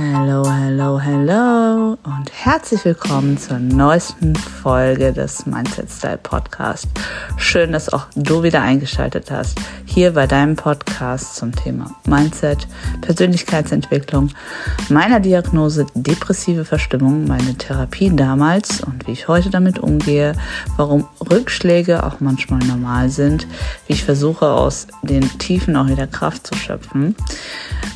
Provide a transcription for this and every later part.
Hello, hello, hello und herzlich willkommen zur neuesten Folge des Mindset Style Podcast. Schön, dass auch du wieder eingeschaltet hast. Hier bei deinem Podcast zum Thema Mindset, Persönlichkeitsentwicklung, meiner Diagnose depressive Verstimmung, meine Therapie damals und wie ich heute damit umgehe, warum Rückschläge auch manchmal normal sind, wie ich versuche aus den Tiefen auch wieder Kraft zu schöpfen,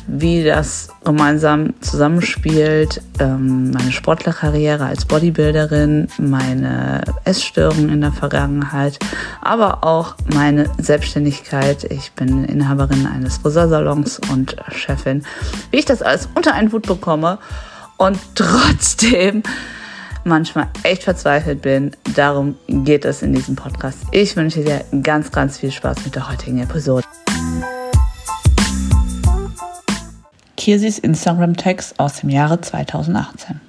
wie das gemeinsam zusammenspielt, ähm, meine Sportlerkarriere als Bodybuilderin, meine Essstörungen in der Vergangenheit, aber auch meine Selbstständigkeit. Ich bin Inhaberin eines Friseursalons und Chefin. Wie ich das alles unter einen Hut bekomme und trotzdem manchmal echt verzweifelt bin. Darum geht es in diesem Podcast. Ich wünsche dir ganz, ganz viel Spaß mit der heutigen Episode. Kirsis Instagram-Text aus dem Jahre 2018.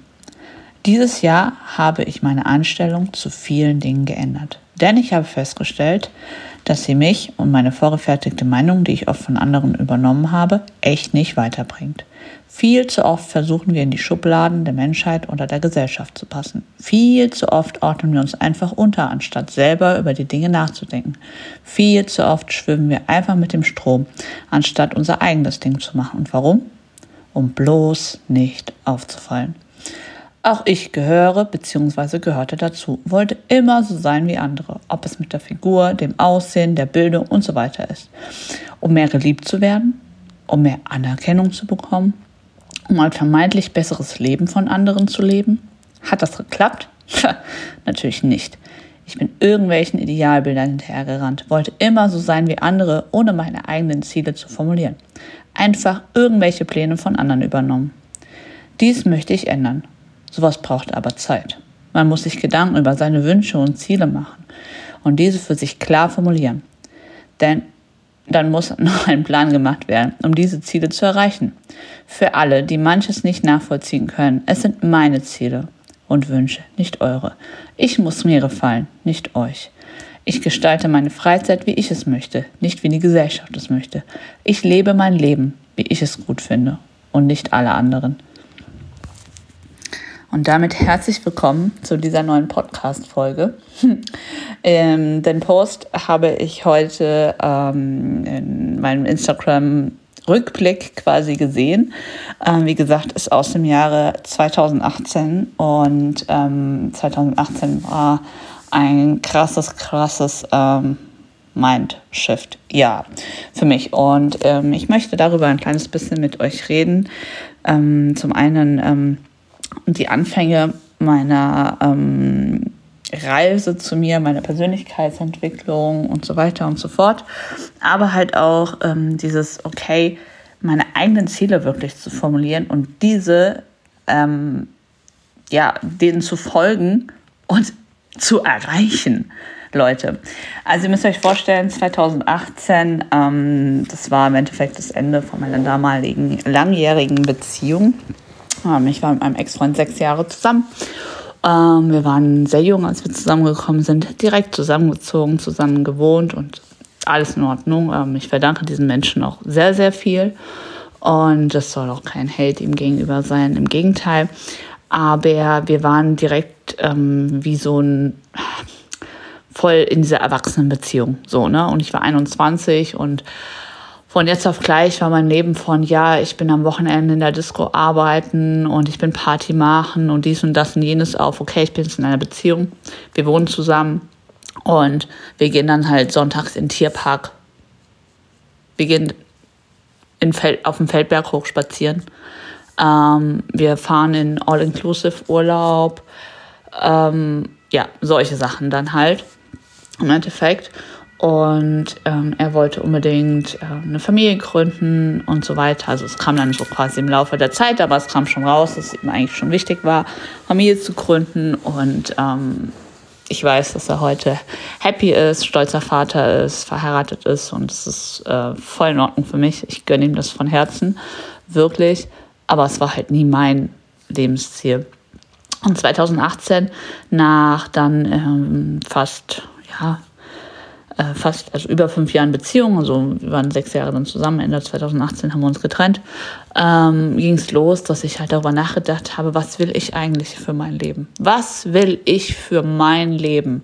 Dieses Jahr habe ich meine Einstellung zu vielen Dingen geändert. Denn ich habe festgestellt, dass sie mich und meine vorgefertigte Meinung, die ich oft von anderen übernommen habe, echt nicht weiterbringt. Viel zu oft versuchen wir in die Schubladen der Menschheit oder der Gesellschaft zu passen. Viel zu oft ordnen wir uns einfach unter, anstatt selber über die Dinge nachzudenken. Viel zu oft schwimmen wir einfach mit dem Strom, anstatt unser eigenes Ding zu machen. Und warum? Um bloß nicht aufzufallen. Auch ich gehöre bzw. gehörte dazu, wollte immer so sein wie andere, ob es mit der Figur, dem Aussehen, der Bildung und so weiter ist. Um mehr geliebt zu werden, um mehr Anerkennung zu bekommen, um ein vermeintlich besseres Leben von anderen zu leben. Hat das geklappt? Natürlich nicht. Ich bin irgendwelchen Idealbildern hinterhergerannt, wollte immer so sein wie andere, ohne meine eigenen Ziele zu formulieren. Einfach irgendwelche Pläne von anderen übernommen. Dies möchte ich ändern. Sowas braucht aber Zeit. Man muss sich Gedanken über seine Wünsche und Ziele machen und diese für sich klar formulieren. Denn dann muss noch ein Plan gemacht werden, um diese Ziele zu erreichen. Für alle, die manches nicht nachvollziehen können, es sind meine Ziele und Wünsche, nicht eure. Ich muss mir gefallen, nicht euch. Ich gestalte meine Freizeit, wie ich es möchte, nicht wie die Gesellschaft es möchte. Ich lebe mein Leben, wie ich es gut finde und nicht alle anderen. Und damit herzlich willkommen zu dieser neuen Podcast-Folge. ähm, den Post habe ich heute ähm, in meinem Instagram Rückblick quasi gesehen. Ähm, wie gesagt, ist aus dem Jahre 2018 und ähm, 2018 war ein krasses, krasses ähm, Mindshift, ja, für mich. Und ähm, ich möchte darüber ein kleines bisschen mit euch reden. Ähm, zum einen ähm, die Anfänge meiner ähm, Reise zu mir, meiner Persönlichkeitsentwicklung und so weiter und so fort. Aber halt auch ähm, dieses, okay, meine eigenen Ziele wirklich zu formulieren und diese, ja, denen zu folgen und zu erreichen. Leute. Also ihr müsst euch vorstellen, 2018, ähm, das war im Endeffekt das Ende von meiner damaligen langjährigen Beziehung. Ähm, ich war mit meinem Ex-Freund sechs Jahre zusammen ähm, wir waren sehr jung, als wir zusammengekommen sind, direkt zusammengezogen, zusammen gewohnt und alles in Ordnung. Ähm, ich verdanke diesen Menschen auch sehr, sehr viel. Und das soll auch kein Hate ihm gegenüber sein, im Gegenteil. Aber wir waren direkt ähm, wie so ein voll in dieser Erwachsenenbeziehung. So, ne? Und ich war 21 und von jetzt auf gleich war mein Leben von, ja, ich bin am Wochenende in der Disco arbeiten und ich bin Party machen und dies und das und jenes auf, okay, ich bin jetzt in einer Beziehung, wir wohnen zusammen und wir gehen dann halt sonntags in den Tierpark. Wir gehen in Feld, auf dem Feldberg hoch spazieren. Ähm, wir fahren in All-Inclusive-Urlaub. Ähm, ja, solche Sachen dann halt im Endeffekt. Und ähm, er wollte unbedingt äh, eine Familie gründen und so weiter. Also es kam dann so quasi im Laufe der Zeit, aber es kam schon raus, dass es ihm eigentlich schon wichtig war, Familie zu gründen. Und ähm, ich weiß, dass er heute happy ist, stolzer Vater ist, verheiratet ist und es ist äh, voll in Ordnung für mich. Ich gönne ihm das von Herzen, wirklich. Aber es war halt nie mein Lebensziel. Und 2018, nach dann ähm, fast ja, äh, fast, also über fünf Jahren Beziehung, also wir waren sechs Jahre dann zusammen, Ende 2018 haben wir uns getrennt, ähm, ging es los, dass ich halt darüber nachgedacht habe, was will ich eigentlich für mein Leben? Was will ich für mein Leben?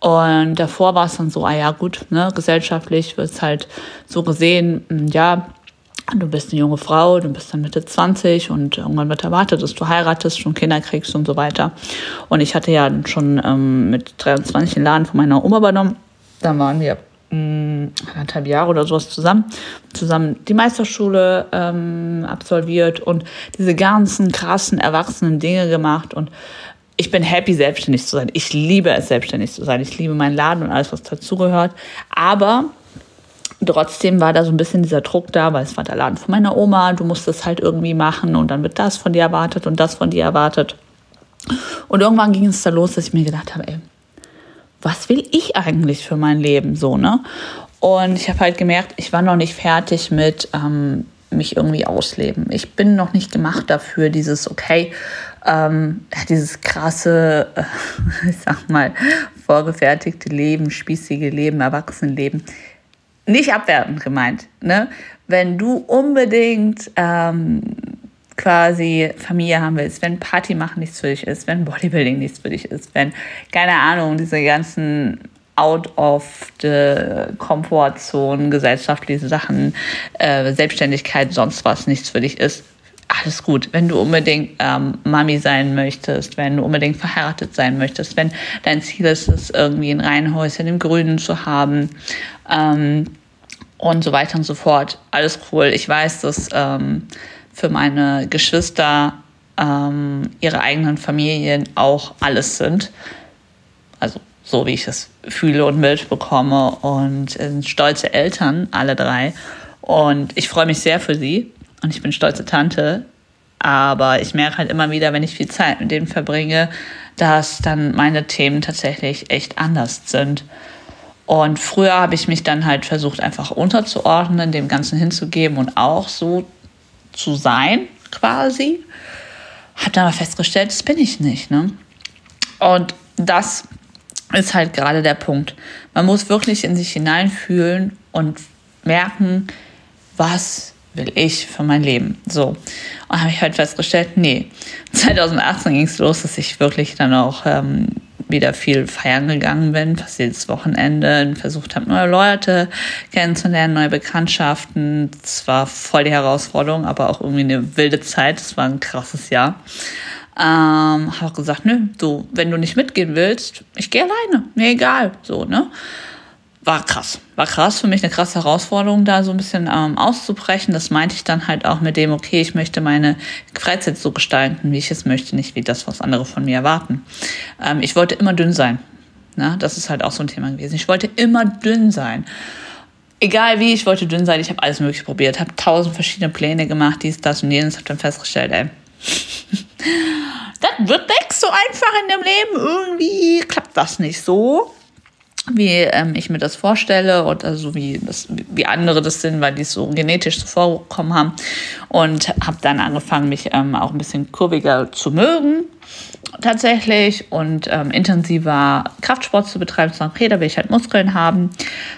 Und davor war es dann so, ah ja gut, ne, gesellschaftlich wird es halt so gesehen, hm, ja, du bist eine junge Frau, du bist dann Mitte 20 und irgendwann wird erwartet, dass du heiratest, schon Kinder kriegst und so weiter. Und ich hatte ja schon ähm, mit 23 den Laden von meiner Oma übernommen. Da waren wir mh, hm, anderthalb Jahre oder sowas zusammen, zusammen die Meisterschule ähm, absolviert und diese ganzen krassen erwachsenen Dinge gemacht und ich bin happy, selbstständig zu sein. Ich liebe es, selbstständig zu sein. Ich liebe meinen Laden und alles, was dazugehört. Aber trotzdem war da so ein bisschen dieser Druck da, weil es war der Laden von meiner Oma, du musst es halt irgendwie machen und dann wird das von dir erwartet und das von dir erwartet. Und irgendwann ging es da los, dass ich mir gedacht habe, ey, was will ich eigentlich für mein Leben so, ne? Und ich habe halt gemerkt, ich war noch nicht fertig mit ähm, mich irgendwie ausleben. Ich bin noch nicht gemacht dafür, dieses, okay, ähm, dieses krasse, äh, ich sag mal, vorgefertigte Leben, spießige Leben, Erwachsenenleben nicht abwertend gemeint. Ne? Wenn du unbedingt ähm, quasi Familie haben willst, wenn Party machen nichts für dich ist, wenn Bodybuilding nichts für dich ist, wenn, keine Ahnung, diese ganzen out of the Comfort Zone, gesellschaftliche Sachen, äh, Selbstständigkeit, sonst was nichts für dich ist, alles gut. Wenn du unbedingt ähm, Mami sein möchtest, wenn du unbedingt verheiratet sein möchtest, wenn dein Ziel ist es, irgendwie ein Reihenhäuschen im Grünen zu haben ähm, und so weiter und so fort. Alles cool. Ich weiß, dass ähm, für meine Geschwister ähm, ihre eigenen Familien auch alles sind. Also so wie ich es fühle und mitbekomme und sind stolze Eltern, alle drei. Und ich freue mich sehr für sie und ich bin stolze Tante. Aber ich merke halt immer wieder, wenn ich viel Zeit mit denen verbringe, dass dann meine Themen tatsächlich echt anders sind. Und früher habe ich mich dann halt versucht, einfach unterzuordnen, dem Ganzen hinzugeben und auch so zu sein, quasi. Habe dann aber festgestellt, das bin ich nicht. Ne? Und das ist halt gerade der Punkt. Man muss wirklich in sich hineinfühlen und merken, was will ich für mein Leben. So. Und habe ich halt festgestellt, nee. 2018 ging es los, dass ich wirklich dann auch ähm, wieder viel feiern gegangen bin, fast jedes Wochenende, versucht habe, neue Leute kennenzulernen, neue Bekanntschaften. Es war voll die Herausforderung, aber auch irgendwie eine wilde Zeit. Es war ein krasses Jahr. Ähm, habe auch gesagt, nö, so, wenn du nicht mitgehen willst, ich gehe alleine, mir egal, so, ne? War krass. War krass für mich eine krasse Herausforderung, da so ein bisschen ähm, auszubrechen. Das meinte ich dann halt auch mit dem, okay, ich möchte meine Freizeit so gestalten, wie ich es möchte, nicht wie das, was andere von mir erwarten. Ähm, ich wollte immer dünn sein. Na, das ist halt auch so ein Thema gewesen. Ich wollte immer dünn sein. Egal wie, ich wollte dünn sein. Ich habe alles Mögliche probiert, habe tausend verschiedene Pläne gemacht, dies, das und jenes, habe dann festgestellt, ey, das wird nicht so einfach in dem Leben. Irgendwie klappt das nicht so wie ähm, ich mir das vorstelle oder so wie, das, wie andere das sind, weil die es so genetisch so vorkommen haben. Und habe dann angefangen, mich ähm, auch ein bisschen kurviger zu mögen tatsächlich und ähm, intensiver Kraftsport zu betreiben, zu sagen, okay, da will ich halt Muskeln haben.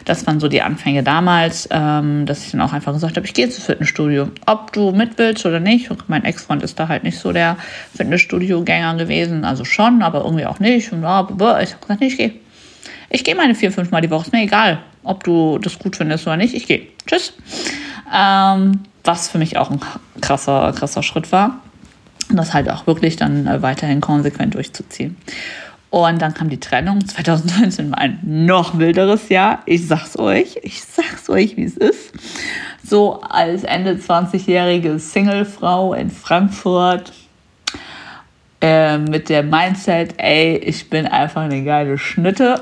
Das waren so die Anfänge damals, ähm, dass ich dann auch einfach gesagt habe, ich gehe ins Fitnessstudio. Ob du mit willst oder nicht. Und mein Ex-Freund ist da halt nicht so der Fitnessstudio-Gänger gewesen, also schon, aber irgendwie auch nicht. Und ich habe gesagt, nee, ich gehe ich gehe meine vier, fünf Mal die Woche. Ist mir egal, ob du das gut findest oder nicht. Ich gehe. Tschüss. Ähm, was für mich auch ein krasser, krasser Schritt war. Und das halt auch wirklich dann äh, weiterhin konsequent durchzuziehen. Und dann kam die Trennung. 2019 war ein noch wilderes Jahr. Ich sag's euch. Ich sag's euch, wie es ist. So als Ende 20-jährige Singlefrau in Frankfurt äh, mit der Mindset, ey, ich bin einfach eine geile Schnitte.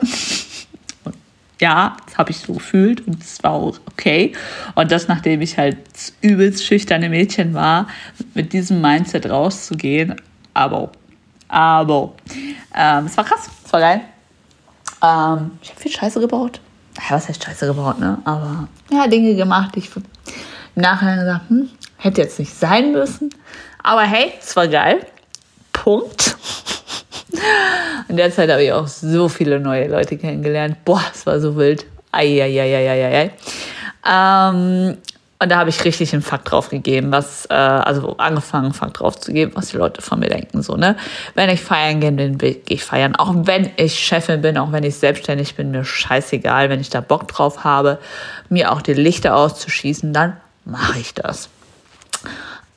ja, das habe ich so gefühlt und es war auch okay. Und das, nachdem ich halt übelst schüchterne Mädchen war, mit diesem Mindset rauszugehen, aber, aber, ähm, es war krass, es war geil. Ähm, ich habe viel Scheiße gebaut. Ja, was heißt Scheiße gebaut, ne? Aber ja, Dinge gemacht, die ich im Nachhinein gesagt, hm, hätte jetzt nicht sein müssen. Aber hey, es war geil. Punkt. In der Zeit habe ich auch so viele neue Leute kennengelernt. Boah, es war so wild. Eieieiei. Ähm, und da habe ich richtig einen Fakt drauf gegeben, was, äh, also angefangen, einen Fakt drauf zu geben, was die Leute von mir denken. So, ne? Wenn ich feiern gehe, dann gehe ich feiern. Auch wenn ich Chefin bin, auch wenn ich selbstständig bin, mir scheißegal. Wenn ich da Bock drauf habe, mir auch die Lichter auszuschießen, dann mache ich das.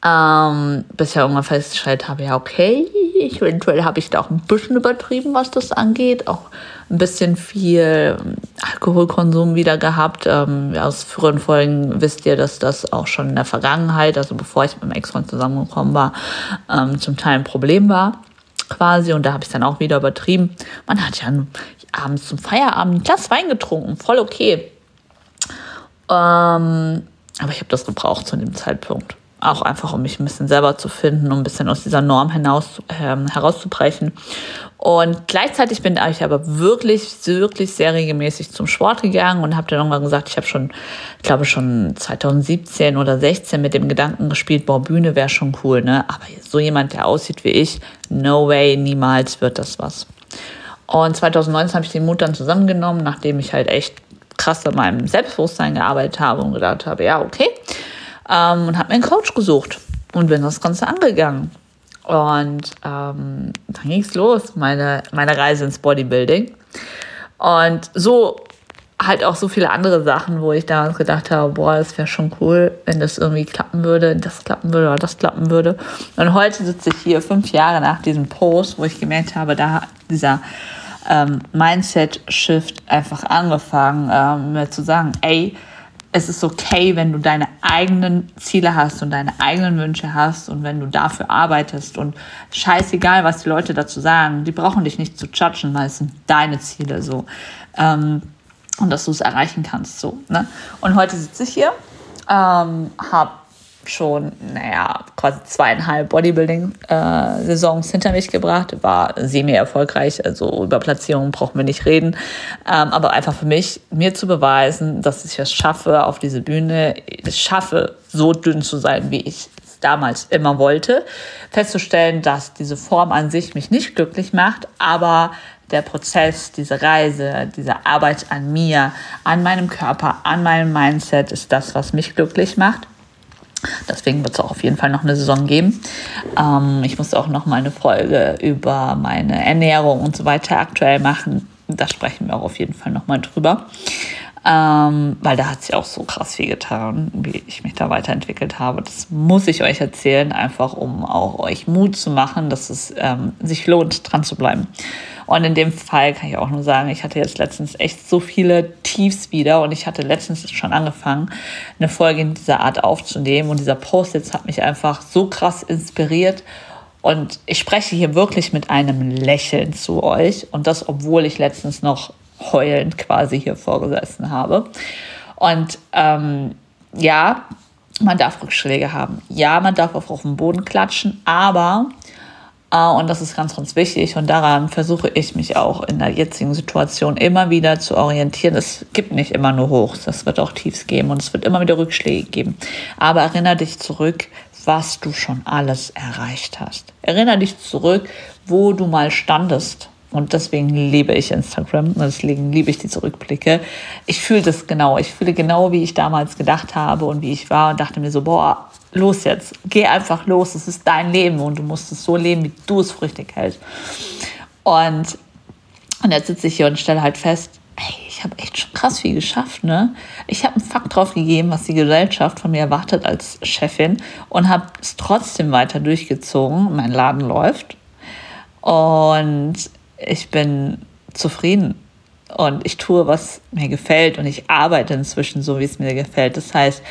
Ähm, bis ich irgendwann festgestellt habe, ja, okay, eventuell habe ich da auch ein bisschen übertrieben, was das angeht. Auch ein bisschen viel Alkoholkonsum wieder gehabt. Ähm, aus früheren Folgen wisst ihr, dass das auch schon in der Vergangenheit, also bevor ich mit meinem Ex-Freund zusammengekommen war, ähm, zum Teil ein Problem war quasi und da habe ich dann auch wieder übertrieben. Man hat ja abends zum Feierabend ein Glas Wein getrunken, voll okay. Ähm, aber ich habe das gebraucht zu dem Zeitpunkt auch einfach, um mich ein bisschen selber zu finden, um ein bisschen aus dieser Norm hinaus, äh, herauszubrechen. Und gleichzeitig bin ich aber wirklich, wirklich sehr regelmäßig zum Sport gegangen und habe dann irgendwann gesagt, ich habe schon, ich glaube schon 2017 oder 16 mit dem Gedanken gespielt, boah, Bühne wäre schon cool, ne? Aber so jemand, der aussieht wie ich, no way, niemals wird das was. Und 2019 habe ich den Mut dann zusammengenommen, nachdem ich halt echt krass an meinem Selbstbewusstsein gearbeitet habe und gedacht habe, ja, okay, ähm, und habe mir einen Coach gesucht und bin das Ganze angegangen. Und ähm, dann ging es los, meine, meine Reise ins Bodybuilding. Und so halt auch so viele andere Sachen, wo ich damals gedacht habe, boah, das wäre schon cool, wenn das irgendwie klappen würde, das klappen würde oder das klappen würde. Und heute sitze ich hier fünf Jahre nach diesem Post, wo ich gemerkt habe, da dieser ähm, Mindset-Shift einfach angefangen, ähm, mir zu sagen, ey, es ist okay, wenn du deine eigenen Ziele hast und deine eigenen Wünsche hast und wenn du dafür arbeitest und scheißegal, was die Leute dazu sagen, die brauchen dich nicht zu judgen, weil es sind deine Ziele so. Ähm, und dass du es erreichen kannst so. Ne? Und heute sitze ich hier, ähm, habe schon, naja, quasi zweieinhalb Bodybuilding-Saisons hinter mich gebracht. War semi-erfolgreich, also über Platzierungen brauchen wir nicht reden. Ähm, aber einfach für mich, mir zu beweisen, dass ich es schaffe, auf diese Bühne, es schaffe, so dünn zu sein, wie ich es damals immer wollte. Festzustellen, dass diese Form an sich mich nicht glücklich macht, aber der Prozess, diese Reise, diese Arbeit an mir, an meinem Körper, an meinem Mindset ist das, was mich glücklich macht. Deswegen wird es auch auf jeden Fall noch eine Saison geben. Ähm, ich muss auch noch mal eine Folge über meine Ernährung und so weiter aktuell machen. Da sprechen wir auch auf jeden Fall noch mal drüber. Ähm, weil da hat sich auch so krass viel getan, wie ich mich da weiterentwickelt habe. Das muss ich euch erzählen, einfach um auch euch Mut zu machen, dass es ähm, sich lohnt, dran zu bleiben. Und in dem Fall kann ich auch nur sagen, ich hatte jetzt letztens echt so viele Tiefs wieder und ich hatte letztens schon angefangen, eine Folge in dieser Art aufzunehmen und dieser Post jetzt hat mich einfach so krass inspiriert und ich spreche hier wirklich mit einem Lächeln zu euch und das, obwohl ich letztens noch heulend quasi hier vorgesessen habe. Und ähm, ja, man darf Rückschläge haben. Ja, man darf auch auf den Boden klatschen, aber und das ist ganz, ganz wichtig. Und daran versuche ich mich auch in der jetzigen Situation immer wieder zu orientieren. Es gibt nicht immer nur Hochs, es wird auch Tiefs geben und es wird immer wieder Rückschläge geben. Aber erinnere dich zurück, was du schon alles erreicht hast. Erinnere dich zurück, wo du mal standest. Und deswegen liebe ich Instagram, deswegen liebe ich diese Rückblicke. Ich fühle das genau. Ich fühle genau, wie ich damals gedacht habe und wie ich war und dachte mir so, boah, los jetzt, geh einfach los, es ist dein Leben und du musst es so leben, wie du es für richtig hältst. Und, und jetzt sitze ich hier und stelle halt fest, ey, ich habe echt schon krass viel geschafft, ne? Ich habe einen Fakt drauf gegeben, was die Gesellschaft von mir erwartet als Chefin und habe es trotzdem weiter durchgezogen. Mein Laden läuft und ich bin zufrieden und ich tue, was mir gefällt und ich arbeite inzwischen so, wie es mir gefällt. Das heißt,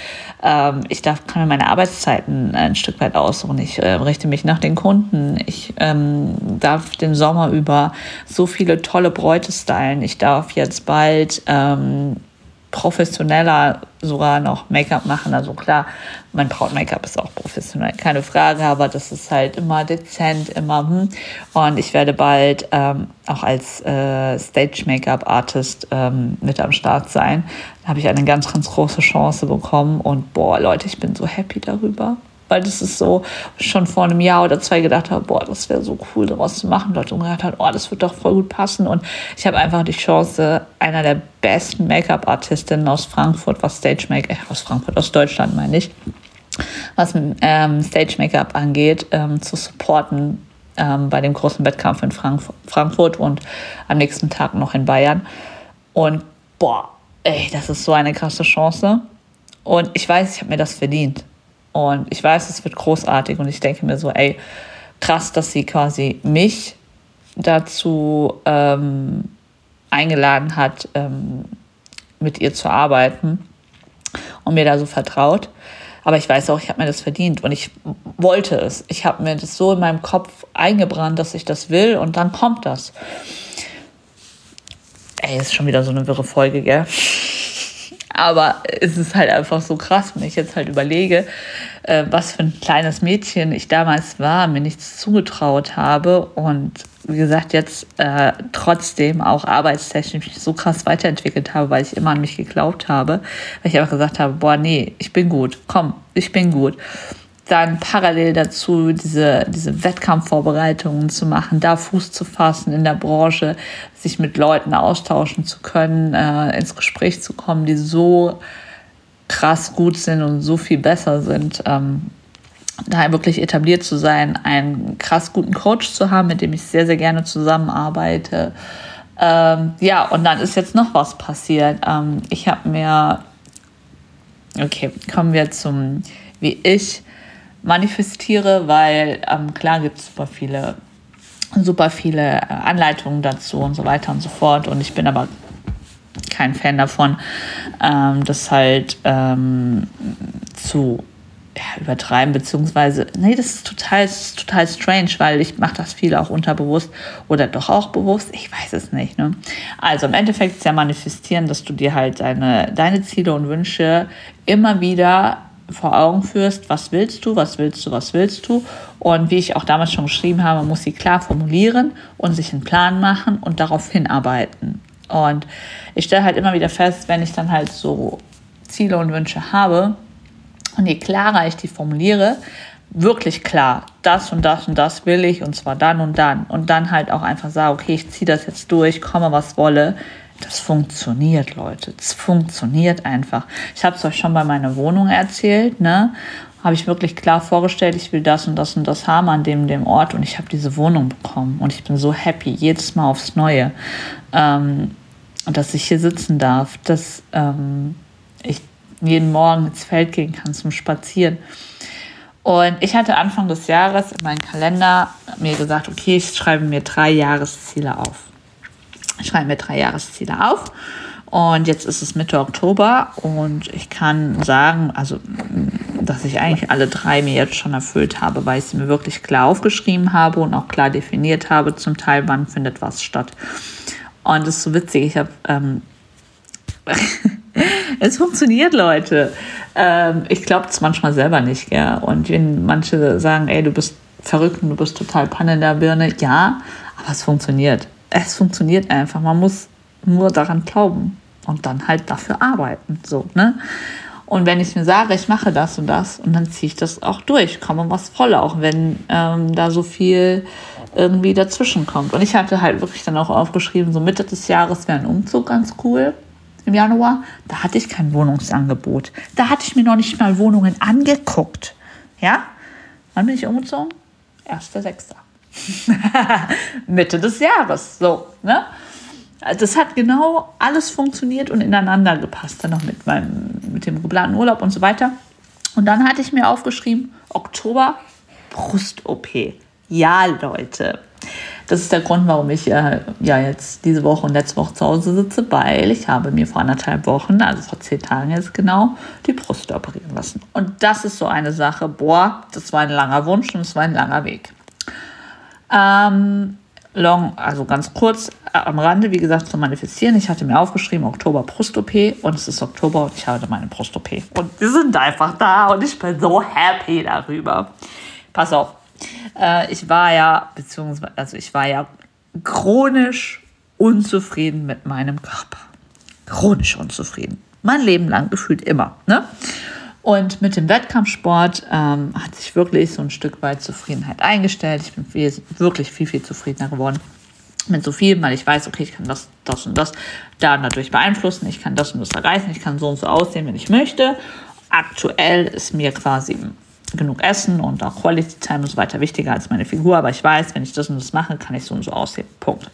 ähm, ich darf, kann mir meine Arbeitszeiten ein Stück weit aussuchen. Ich äh, richte mich nach den Kunden. Ich ähm, darf den Sommer über so viele tolle Bräute stylen. Ich darf jetzt bald ähm, professioneller sogar noch Make-up machen. Also klar, mein Braut-Make-up ist auch professionell, keine Frage, aber das ist halt immer dezent, immer hm. Und ich werde bald ähm, auch als äh, Stage-Make-up-Artist ähm, mit am Start sein. Da habe ich eine ganz, ganz große Chance bekommen und boah, Leute, ich bin so happy darüber weil das ist so schon vor einem Jahr oder zwei gedacht habe, boah, das wäre so cool daraus zu machen. Leute gesagt hat, oh, das wird doch voll gut passen. Und ich habe einfach die Chance, einer der besten Make-up-Artistinnen aus Frankfurt, was Stage Make, äh, aus Frankfurt, aus Deutschland meine ich, was ähm, Stage Make-up angeht, ähm, zu supporten ähm, bei dem großen Wettkampf in Frank Frankfurt und am nächsten Tag noch in Bayern. Und boah, ey, das ist so eine krasse Chance. Und ich weiß, ich habe mir das verdient. Und ich weiß, es wird großartig. Und ich denke mir so, ey, krass, dass sie quasi mich dazu ähm, eingeladen hat, ähm, mit ihr zu arbeiten und mir da so vertraut. Aber ich weiß auch, ich habe mir das verdient und ich wollte es. Ich habe mir das so in meinem Kopf eingebrannt, dass ich das will und dann kommt das. Ey, ist schon wieder so eine wirre Folge, gell? Aber es ist halt einfach so krass, wenn ich jetzt halt überlege, äh, was für ein kleines Mädchen ich damals war, mir nichts zugetraut habe und wie gesagt, jetzt äh, trotzdem auch arbeitstechnisch so krass weiterentwickelt habe, weil ich immer an mich geglaubt habe, weil ich einfach gesagt habe, boah, nee, ich bin gut, komm, ich bin gut dann parallel dazu diese, diese Wettkampfvorbereitungen zu machen, da Fuß zu fassen in der Branche, sich mit Leuten austauschen zu können, äh, ins Gespräch zu kommen, die so krass gut sind und so viel besser sind. Ähm, da wirklich etabliert zu sein, einen krass guten Coach zu haben, mit dem ich sehr, sehr gerne zusammenarbeite. Ähm, ja, und dann ist jetzt noch was passiert. Ähm, ich habe mir, okay, kommen wir zum, wie ich manifestiere, weil ähm, klar gibt es super viele, super viele äh, Anleitungen dazu und so weiter und so fort. Und ich bin aber kein Fan davon, ähm, das halt ähm, zu ja, übertreiben, beziehungsweise, nee, das ist total, das ist total strange, weil ich mache das viel auch unterbewusst oder doch auch bewusst, ich weiß es nicht. Ne? Also im Endeffekt ist ja manifestieren, dass du dir halt deine, deine Ziele und Wünsche immer wieder vor Augen führst, was willst du, was willst du, was willst du. Und wie ich auch damals schon geschrieben habe, muss sie klar formulieren und sich einen Plan machen und darauf hinarbeiten. Und ich stelle halt immer wieder fest, wenn ich dann halt so Ziele und Wünsche habe und je klarer ich die formuliere, wirklich klar, das und das und das will ich und zwar dann und dann und dann halt auch einfach sage, okay, ich ziehe das jetzt durch, komme was wolle, das funktioniert, Leute. Das funktioniert einfach. Ich habe es euch schon bei meiner Wohnung erzählt, ne? Habe ich wirklich klar vorgestellt, ich will das und das und das haben an dem, dem Ort und ich habe diese Wohnung bekommen und ich bin so happy, jedes Mal aufs Neue, ähm, dass ich hier sitzen darf, dass ähm, ich jeden Morgen ins Feld gehen kann zum Spazieren. Und ich hatte Anfang des Jahres in meinem Kalender mir gesagt, okay, ich schreibe mir drei Jahresziele auf. Ich schreibe mir drei Jahresziele auf. Und jetzt ist es Mitte Oktober und ich kann sagen, also, dass ich eigentlich alle drei mir jetzt schon erfüllt habe, weil ich sie mir wirklich klar aufgeschrieben habe und auch klar definiert habe, zum Teil, wann findet was statt. Und das ist so witzig, ich habe, ähm, es funktioniert, Leute. Ähm, ich glaube es manchmal selber nicht, gell? Und wenn manche sagen, ey, du bist verrückt und du bist total Panne in der Birne, ja, aber es funktioniert es funktioniert einfach. Man muss nur daran glauben und dann halt dafür arbeiten. So, ne? Und wenn ich mir sage, ich mache das und das und dann ziehe ich das auch durch, komme was voll, auch wenn ähm, da so viel irgendwie dazwischen kommt. Und ich hatte halt wirklich dann auch aufgeschrieben, so Mitte des Jahres wäre ein Umzug ganz cool im Januar. Da hatte ich kein Wohnungsangebot. Da hatte ich mir noch nicht mal Wohnungen angeguckt. Ja? Wann bin ich umgezogen? 1.6. Mitte des Jahres. So, ne? Das hat genau alles funktioniert und ineinander gepasst. Dann noch mit, meinem, mit dem geplanten Urlaub und so weiter. Und dann hatte ich mir aufgeschrieben, Oktober, Brust-OP. Ja, Leute. Das ist der Grund, warum ich äh, ja jetzt diese Woche und letzte Woche zu Hause sitze, weil ich habe mir vor anderthalb Wochen, also vor zehn Tagen jetzt genau, die Brust operieren lassen. Und das ist so eine Sache, boah, das war ein langer Wunsch und es war ein langer Weg. Ähm, long, also ganz kurz äh, am Rande, wie gesagt, zu manifestieren. Ich hatte mir aufgeschrieben, Oktober Brust-OP und es ist Oktober und ich habe meine Brust-OP. Und wir sind einfach da und ich bin so happy darüber. Pass auf. Äh, ich war ja, beziehungsweise, also ich war ja chronisch unzufrieden mit meinem Körper. Chronisch unzufrieden. Mein Leben lang gefühlt immer. Ne? Und mit dem Wettkampfsport ähm, hat sich wirklich so ein Stück weit Zufriedenheit eingestellt. Ich bin viel, wirklich viel, viel zufriedener geworden mit so viel, weil ich weiß, okay, ich kann das, das und das da dadurch beeinflussen, ich kann das und das erreichen, ich kann so und so aussehen, wenn ich möchte. Aktuell ist mir quasi genug Essen und auch Quality Time und so weiter wichtiger als meine Figur, aber ich weiß, wenn ich das und das mache, kann ich so und so aussehen. Punkt.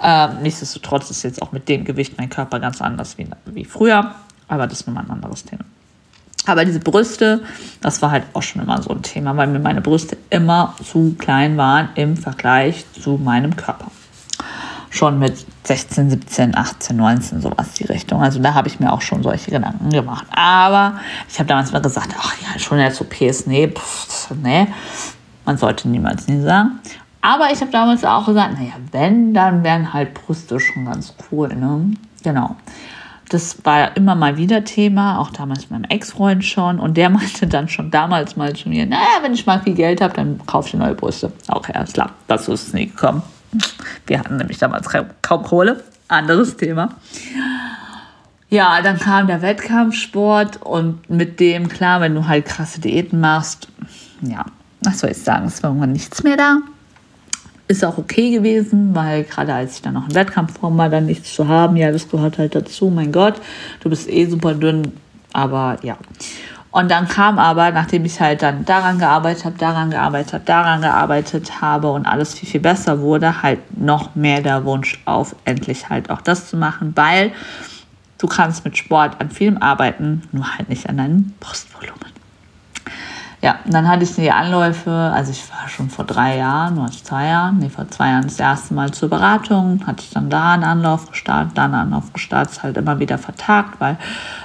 Ähm, nichtsdestotrotz ist jetzt auch mit dem Gewicht mein Körper ganz anders wie, wie früher, aber das ist nochmal ein anderes Thema. Aber diese Brüste, das war halt auch schon immer so ein Thema, weil mir meine Brüste immer zu klein waren im Vergleich zu meinem Körper. Schon mit 16, 17, 18, 19, sowas die Richtung. Also da habe ich mir auch schon solche Gedanken gemacht. Aber ich habe damals mal gesagt, ach ja, schon jetzt OPs, nee, pff, nee. Man sollte niemals nie sagen. Aber ich habe damals auch gesagt, naja, wenn, dann wären halt Brüste schon ganz cool. Ne? Genau. Das war immer mal wieder Thema, auch damals mit meinem Ex-Freund schon. Und der meinte dann schon damals mal zu mir, naja, wenn ich mal viel Geld habe, dann kaufe ich neue Brüste. Okay, alles klar, dazu ist es nie gekommen. Wir hatten nämlich damals kaum Kohle. Anderes Thema. Ja, dann kam der Wettkampfsport und mit dem, klar, wenn du halt krasse Diäten machst, ja, was soll ich sagen, es war irgendwann nichts mehr da. Ist auch okay gewesen, weil gerade als ich dann noch in Wettkampfform war, dann nichts zu haben, ja, das gehört halt dazu, mein Gott, du bist eh super dünn, aber ja. Und dann kam aber, nachdem ich halt dann daran gearbeitet habe, daran gearbeitet habe, daran gearbeitet habe und alles viel, viel besser wurde, halt noch mehr der Wunsch auf, endlich halt auch das zu machen, weil du kannst mit Sport an vielem arbeiten, nur halt nicht an deinem Brustvolumen ja, dann hatte ich die Anläufe, also ich war schon vor drei Jahren oder zwei Jahren, nee, vor zwei Jahren das erste Mal zur Beratung, hatte ich dann da einen Anlauf gestartet, dann einen Anlauf gestartet, halt immer wieder vertagt, weil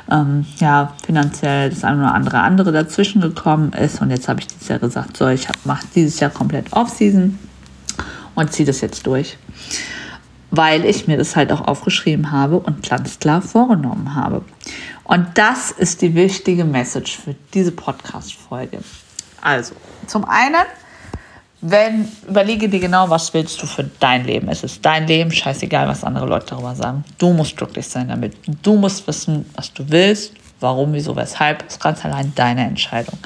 ähm, ja finanziell das eine oder andere andere dazwischen gekommen ist. Und jetzt habe ich dieses Jahr gesagt, so, ich mache dieses Jahr komplett Off-Season und ziehe das jetzt durch weil ich mir das halt auch aufgeschrieben habe und ganz klar vorgenommen habe. Und das ist die wichtige Message für diese Podcast-Folge. Also, zum einen, wenn, überlege dir genau, was willst du für dein Leben. Es ist dein Leben, scheißegal, was andere Leute darüber sagen. Du musst glücklich sein damit. Du musst wissen, was du willst Warum, wieso, weshalb, ist ganz allein deine Entscheidung.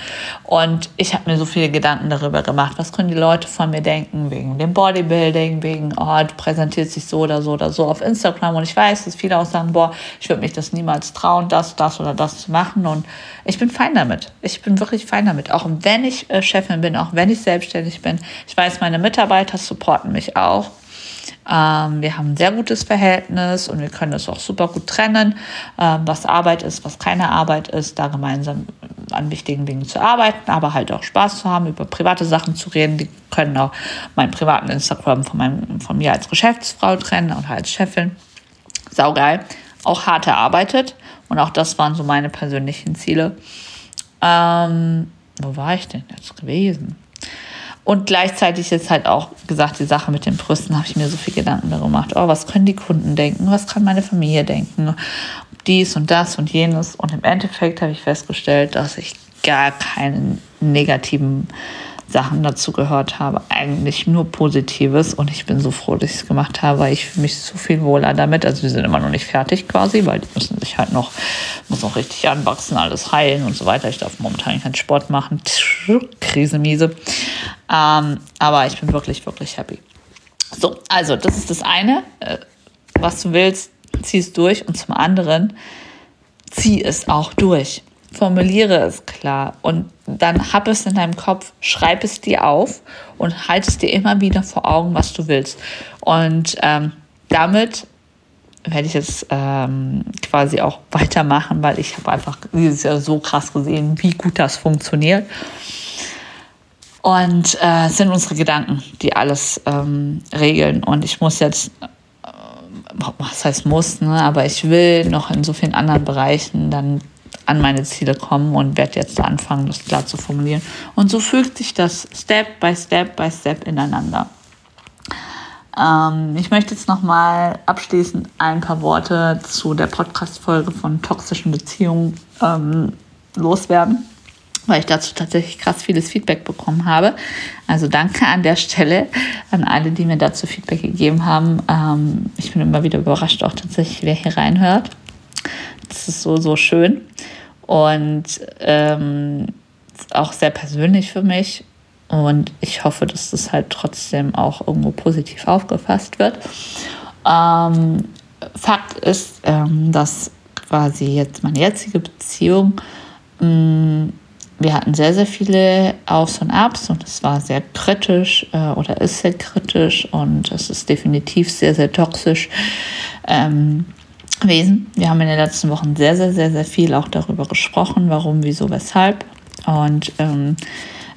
Und ich habe mir so viele Gedanken darüber gemacht, was können die Leute von mir denken, wegen dem Bodybuilding, wegen, oh, du präsentierst dich so oder so oder so auf Instagram. Und ich weiß, dass viele auch sagen, boah, ich würde mich das niemals trauen, das, das oder das zu machen. Und ich bin fein damit. Ich bin wirklich fein damit. Auch wenn ich äh, Chefin bin, auch wenn ich selbstständig bin. Ich weiß, meine Mitarbeiter supporten mich auch. Ähm, wir haben ein sehr gutes Verhältnis und wir können es auch super gut trennen, ähm, was Arbeit ist, was keine Arbeit ist, da gemeinsam an wichtigen Dingen zu arbeiten, aber halt auch Spaß zu haben, über private Sachen zu reden. Die können auch meinen privaten Instagram von, meinem, von mir als Geschäftsfrau trennen oder als Chefin. Saugeil. Auch hart erarbeitet und auch das waren so meine persönlichen Ziele. Ähm, wo war ich denn jetzt gewesen? Und gleichzeitig ist halt auch gesagt, die Sache mit den Brüsten, habe ich mir so viel Gedanken darüber gemacht. Oh, was können die Kunden denken? Was kann meine Familie denken? Dies und das und jenes. Und im Endeffekt habe ich festgestellt, dass ich gar keinen negativen Sachen dazu gehört habe. Eigentlich nur Positives und ich bin so froh, dass ich es gemacht habe, weil ich mich so viel wohler damit. Also wir sind immer noch nicht fertig quasi, weil die müssen sich halt noch, muss noch richtig anwachsen, alles heilen und so weiter. Ich darf momentan keinen Sport machen. Krise miese. Ähm, aber ich bin wirklich, wirklich happy. So, also das ist das eine. Äh, was du willst, zieh es durch. Und zum anderen, zieh es auch durch formuliere es klar und dann hab es in deinem Kopf, schreib es dir auf und halt es dir immer wieder vor Augen, was du willst. Und ähm, damit werde ich jetzt ähm, quasi auch weitermachen, weil ich habe einfach dieses Jahr so krass gesehen, wie gut das funktioniert. Und äh, es sind unsere Gedanken, die alles ähm, regeln. Und ich muss jetzt, äh, was heißt muss, ne? aber ich will noch in so vielen anderen Bereichen dann an meine Ziele kommen und werde jetzt anfangen, das klar zu formulieren. Und so fügt sich das Step by Step by Step ineinander. Ähm, ich möchte jetzt nochmal abschließend ein paar Worte zu der Podcast-Folge von toxischen Beziehungen ähm, loswerden, weil ich dazu tatsächlich krass vieles Feedback bekommen habe. Also danke an der Stelle an alle, die mir dazu Feedback gegeben haben. Ähm, ich bin immer wieder überrascht, auch tatsächlich, wer hier reinhört. Das ist so, so schön. Und ähm, auch sehr persönlich für mich. Und ich hoffe, dass das halt trotzdem auch irgendwo positiv aufgefasst wird. Ähm, Fakt ist, ähm, dass quasi jetzt meine jetzige Beziehung, mh, mm, wir hatten sehr, sehr viele Aufs und Abs und es war sehr kritisch äh, oder ist sehr kritisch und es ist definitiv sehr, sehr toxisch ähm, gewesen. Wir haben in den letzten Wochen sehr, sehr, sehr, sehr viel auch darüber gesprochen, warum, wieso, weshalb. Und ähm,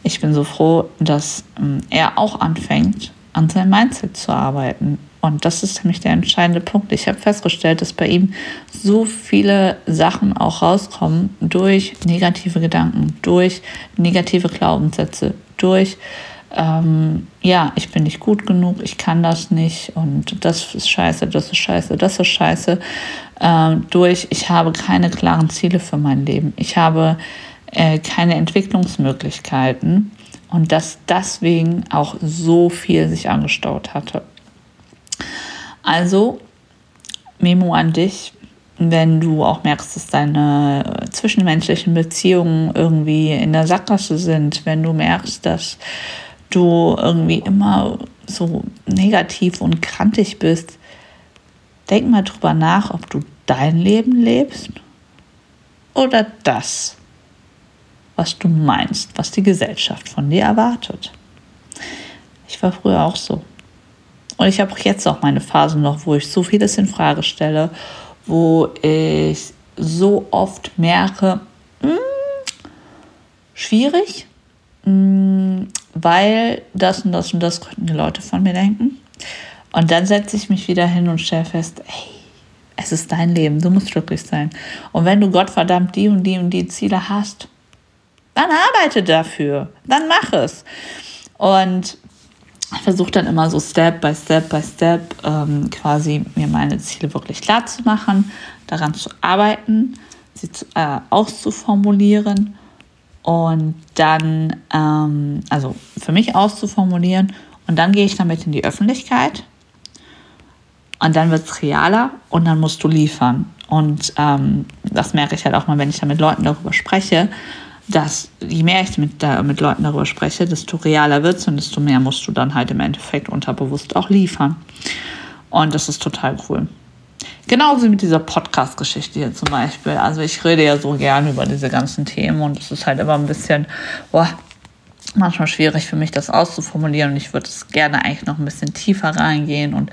ich bin so froh, dass ähm, er auch anfängt, an seinem Mindset zu arbeiten. Und das ist nämlich der entscheidende Punkt. Ich habe festgestellt, dass bei ihm so viele Sachen auch rauskommen durch negative Gedanken, durch negative Glaubenssätze, durch, ähm, ja, ich bin nicht gut genug, ich kann das nicht und das ist scheiße, das ist scheiße, das ist scheiße, ähm, durch, ich habe keine klaren Ziele für mein Leben. Ich habe äh, keine Entwicklungsmöglichkeiten und dass deswegen auch so viel sich angestaut hatte. Also, Memo an dich, wenn du auch merkst, dass deine zwischenmenschlichen Beziehungen irgendwie in der Sackgasse sind, wenn du merkst, dass du irgendwie immer so negativ und krantig bist, denk mal drüber nach, ob du dein Leben lebst oder das, was du meinst, was die Gesellschaft von dir erwartet. Ich war früher auch so. Und ich habe jetzt auch meine Phasen noch, wo ich so vieles in Frage stelle, wo ich so oft merke, mh, hm, schwierig, mh, hm, weil das und das und das könnten die Leute von mir denken. Und dann setze ich mich wieder hin und stelle fest, hey, es ist dein Leben, du musst glücklich sein. Und wenn du Gottverdammt die und die und die Ziele hast, dann arbeite dafür, dann mach es. Und ich versuche dann immer so Step by Step by Step ähm, quasi mir meine Ziele wirklich klar zu machen, daran zu arbeiten, sie zu, äh, auszuformulieren und dann, ähm, also für mich auszuformulieren und dann gehe ich damit in die Öffentlichkeit und dann wird es realer und dann musst du liefern. Und ähm, das merke ich halt auch mal, wenn ich da mit Leuten darüber spreche, dass je mehr ich mit, da, mit Leuten darüber spreche, desto realer wird es und desto mehr musst du dann halt im Endeffekt unterbewusst auch liefern. Und das ist total cool. Genauso mit dieser Podcast-Geschichte hier zum Beispiel. Also ich rede ja so gern über diese ganzen Themen und es ist halt immer ein bisschen, boah, manchmal schwierig für mich, das auszuformulieren und ich würde es gerne eigentlich noch ein bisschen tiefer reingehen und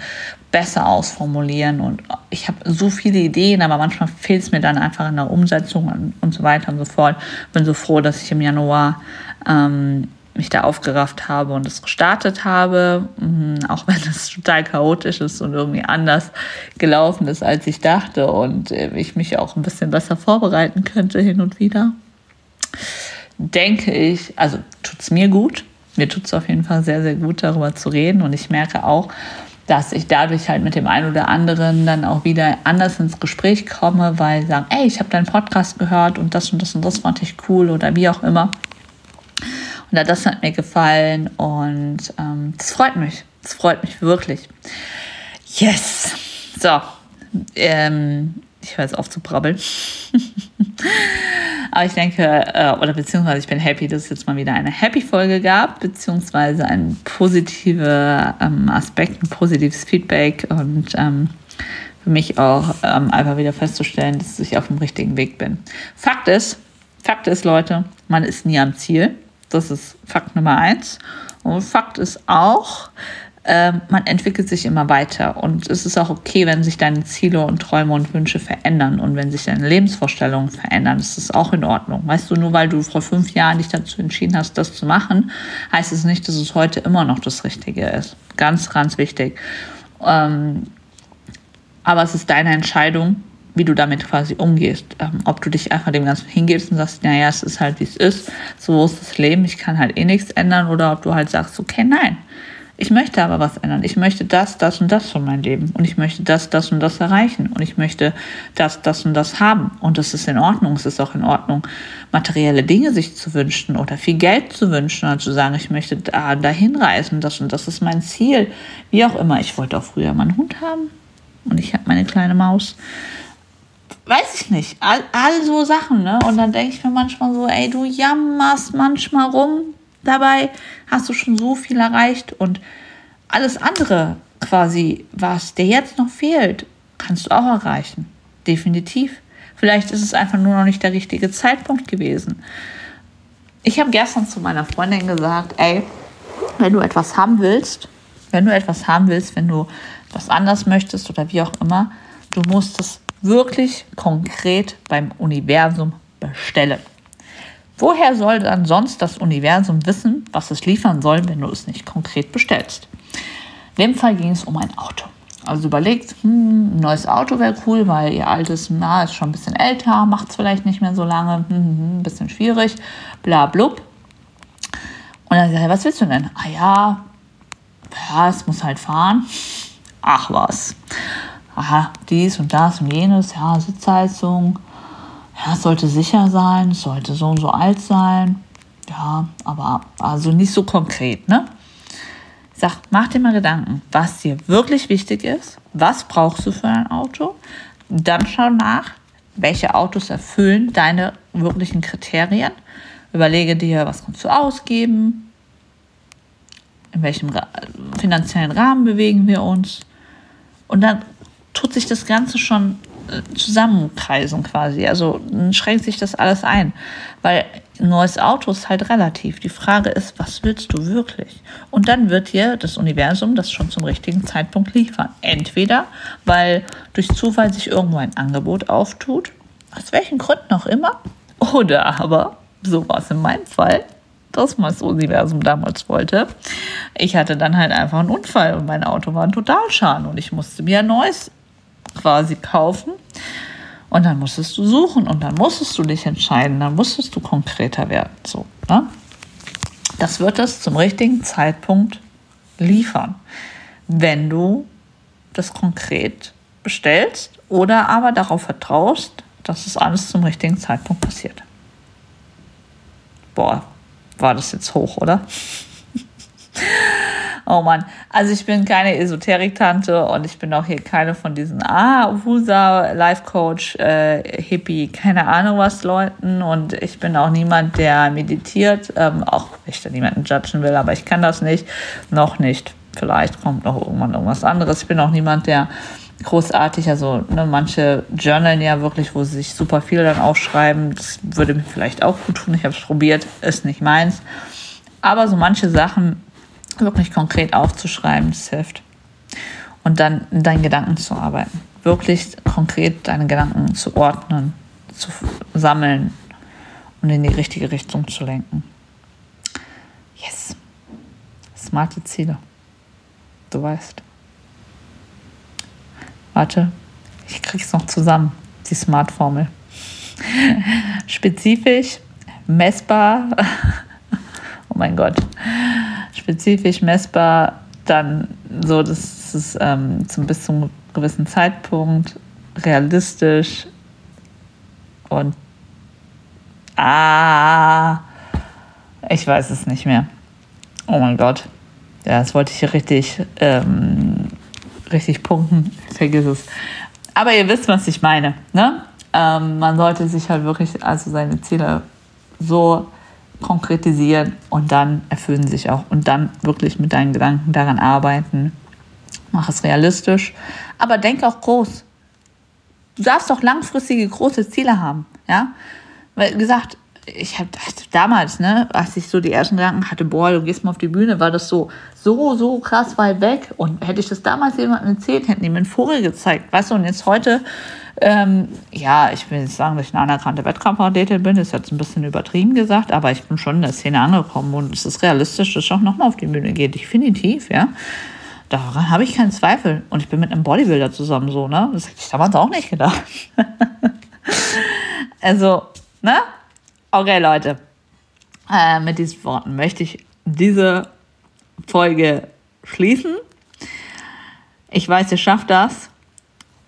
besser ausformulieren und ich habe so viele Ideen, aber manchmal fehlt es mir dann einfach in der Umsetzung und, und so weiter und so fort. Bin so froh, dass ich im Januar ähm, mich da aufgerafft habe und es gestartet habe, mhm, auch wenn es total chaotisch ist und irgendwie anders gelaufen ist, als ich dachte und äh, ich mich auch ein bisschen besser vorbereiten könnte hin und wieder denke ich, also tut es mir gut. Mir tut es auf jeden Fall sehr, sehr gut, darüber zu reden. Und ich merke auch, dass ich dadurch halt mit dem einen oder anderen dann auch wieder anders ins Gespräch komme, weil sagen, ey, ich habe deinen Podcast gehört und das und das und das fand ich cool oder wie auch immer. Und das hat mir gefallen und ähm, das freut mich. Das freut mich wirklich. Yes. So, ähm, ich höre jetzt auf zu brabbeln. Aber ich denke, äh, oder beziehungsweise ich bin happy, dass es jetzt mal wieder eine Happy-Folge gab, beziehungsweise ein positiver ähm, Aspekt, ein positives Feedback und ähm, für mich auch ähm, einfach wieder festzustellen, dass ich auf dem richtigen Weg bin. Fakt ist, Fakt ist, Leute, man ist nie am Ziel. Das ist Fakt Nummer eins. Und Fakt ist auch, ähm, man entwickelt sich immer weiter und es ist auch okay, wenn sich deine Ziele und Träume und Wünsche verändern und wenn sich deine Lebensvorstellungen verändern, das ist auch in Ordnung. Weißt du, nur weil du vor fünf Jahren dich dazu entschieden hast, das zu machen, heißt es nicht, dass es heute immer noch das Richtige ist. Ganz, ganz wichtig. Ähm, aber es ist deine Entscheidung, wie du damit quasi umgehst. Ähm, ob du dich einfach dem Ganzen hingehst und sagst, naja, es ist halt wie es ist, so ist das Leben, ich kann halt eh nichts ändern, oder ob du halt sagst, okay, nein, ich möchte aber was ändern. Ich möchte das, das und das von meinem Leben. Und ich möchte das, das und das erreichen. Und ich möchte das, das und das haben. Und das ist in Ordnung. Es ist auch in Ordnung, materielle Dinge sich zu wünschen oder viel Geld zu wünschen oder zu sagen, ich möchte da, dahin reisen. Das und das ist mein Ziel. Wie auch immer. Ich wollte auch früher mal einen Hund haben. Und ich habe meine kleine Maus. Weiß ich nicht, all, all so Sachen, ne? Und dann denke ich mir manchmal so, ey, du jammerst manchmal rum, dabei hast du schon so viel erreicht und alles andere quasi, was dir jetzt noch fehlt, kannst du auch erreichen. Definitiv. Vielleicht ist es einfach nur noch nicht der richtige Zeitpunkt gewesen. Ich habe gestern zu meiner Freundin gesagt, ey, wenn du etwas haben willst, wenn du etwas haben willst, wenn du was anders möchtest oder wie auch immer, du musst es wirklich konkret beim Universum bestellen. Woher soll dann sonst das Universum wissen, was es liefern soll, wenn du es nicht konkret bestellst? In dem Fall ging es um ein Auto. Also überlegt, hm, ein neues Auto wäre cool, weil ihr altes na, ist schon ein bisschen älter, macht es vielleicht nicht mehr so lange, hm, hm, hm, ein bisschen schwierig, bla blub. Und dann sagt er, was willst du denn? Ah ja, ja, es muss halt fahren. Ach was. Aha, dies und das und jenes, ja, Sitzheizung. Ja, es sollte sicher sein, es sollte so und so alt sein. Ja, aber also nicht so konkret, ne? Sag, mach dir mal Gedanken, was dir wirklich wichtig ist. Was brauchst du für ein Auto? Dann schau nach, welche Autos erfüllen deine wirklichen Kriterien. Überlege dir, was kannst du ausgeben, in welchem finanziellen Rahmen bewegen wir uns. Und dann tut sich das Ganze schon äh, zusammenkreisen quasi. Also schränkt sich das alles ein. Weil neues Auto ist halt relativ. Die Frage ist, was willst du wirklich? Und dann wird dir das Universum das schon zum richtigen Zeitpunkt liefern. Entweder, weil durch Zufall sich irgendwo ein Angebot auftut, aus welchen Gründen auch immer, oder aber, so war es in meinem Fall, das das Universum damals wollte. Ich hatte dann halt einfach einen Unfall und mein Auto war ein Totalschaden und ich musste mir ein neues quasi kaufen. Und dann musstest du suchen und dann musstest du dich entscheiden, dann musstest du konkreter werden. So, ne? Das wird es zum richtigen Zeitpunkt liefern, wenn du das konkret bestellst oder aber darauf vertraust, dass es alles zum richtigen Zeitpunkt passiert. Boah, war das jetzt hoch, oder? Oh Mann, also ich bin keine Esoterik-Tante und ich bin auch hier keine von diesen, ah, Husa, Life Coach, äh, Hippie, keine Ahnung was Leuten und ich bin auch niemand, der meditiert, ähm, auch wenn ich da niemanden judgen will, aber ich kann das nicht, noch nicht. Vielleicht kommt noch irgendwann irgendwas anderes. Ich bin auch niemand, der großartig. Also ne, manche journalen ja wirklich, wo sie sich super viel dann aufschreiben. Das würde mir vielleicht auch gut tun. Ich habe es probiert, ist nicht meins. Aber so manche Sachen wirklich konkret aufzuschreiben, das hilft. Und dann in deinen Gedanken zu arbeiten. Wirklich konkret deine Gedanken zu ordnen, zu sammeln und in die richtige Richtung zu lenken. Yes. Smarte Ziele. Du weißt. Warte, ich krieg's noch zusammen, die Smart-Formel. Spezifisch, messbar, oh mein Gott, spezifisch, messbar, dann so, dass es ähm, zum bis zum gewissen Zeitpunkt realistisch und ah, ich weiß es nicht mehr. Oh mein Gott. Ja, das wollte ich hier richtig ähm, richtig punkten, vergiss es. Aber ihr wisst, was ich meine. Ne? Ähm, man sollte sich halt wirklich also seine Ziele so konkretisieren und dann erfüllen sich auch. Und dann wirklich mit deinen Gedanken daran arbeiten. Mach es realistisch. Aber denk auch groß. Du darfst doch langfristige große Ziele haben. Ja? Weil gesagt, ich habe damals, ne, als ich so die ersten Gedanken hatte, boah, du gehst mal auf die Bühne, war das so, so, so krass weit weg. Und hätte ich das damals jemandem erzählt, hätten die mir einen Vogel gezeigt, weißt du, und jetzt heute, ähm, ja, ich will nicht sagen, dass ich eine anerkannte Wettkampfathletin bin, ist jetzt ein bisschen übertrieben gesagt, aber ich bin schon in der Szene angekommen und es ist realistisch, dass ich auch nochmal auf die Bühne gehe, definitiv, ja. Daran habe ich keinen Zweifel. Und ich bin mit einem Bodybuilder zusammen so, ne? Das hätte ich damals auch nicht gedacht. also, ne? Okay, Leute. Äh, mit diesen Worten möchte ich diese Folge schließen. Ich weiß, ihr schafft das.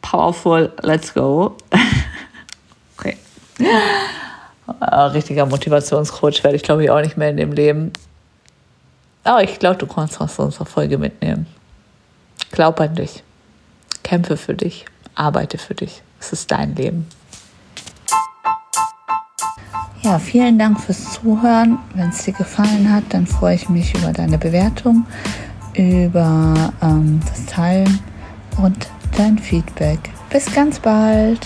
Powerful, let's go. okay. Äh, richtiger Motivationscoach werde ich, glaube ich, auch nicht mehr in dem Leben. Aber ich glaube, du kannst was aus unserer Folge mitnehmen. Glaub an dich. Kämpfe für dich. Arbeite für dich. Es ist dein Leben. Ja, vielen Dank fürs Zuhören. Wenn es dir gefallen hat, dann freue ich mich über deine Bewertung, über ähm, das Teilen und dein Feedback. Bis ganz bald.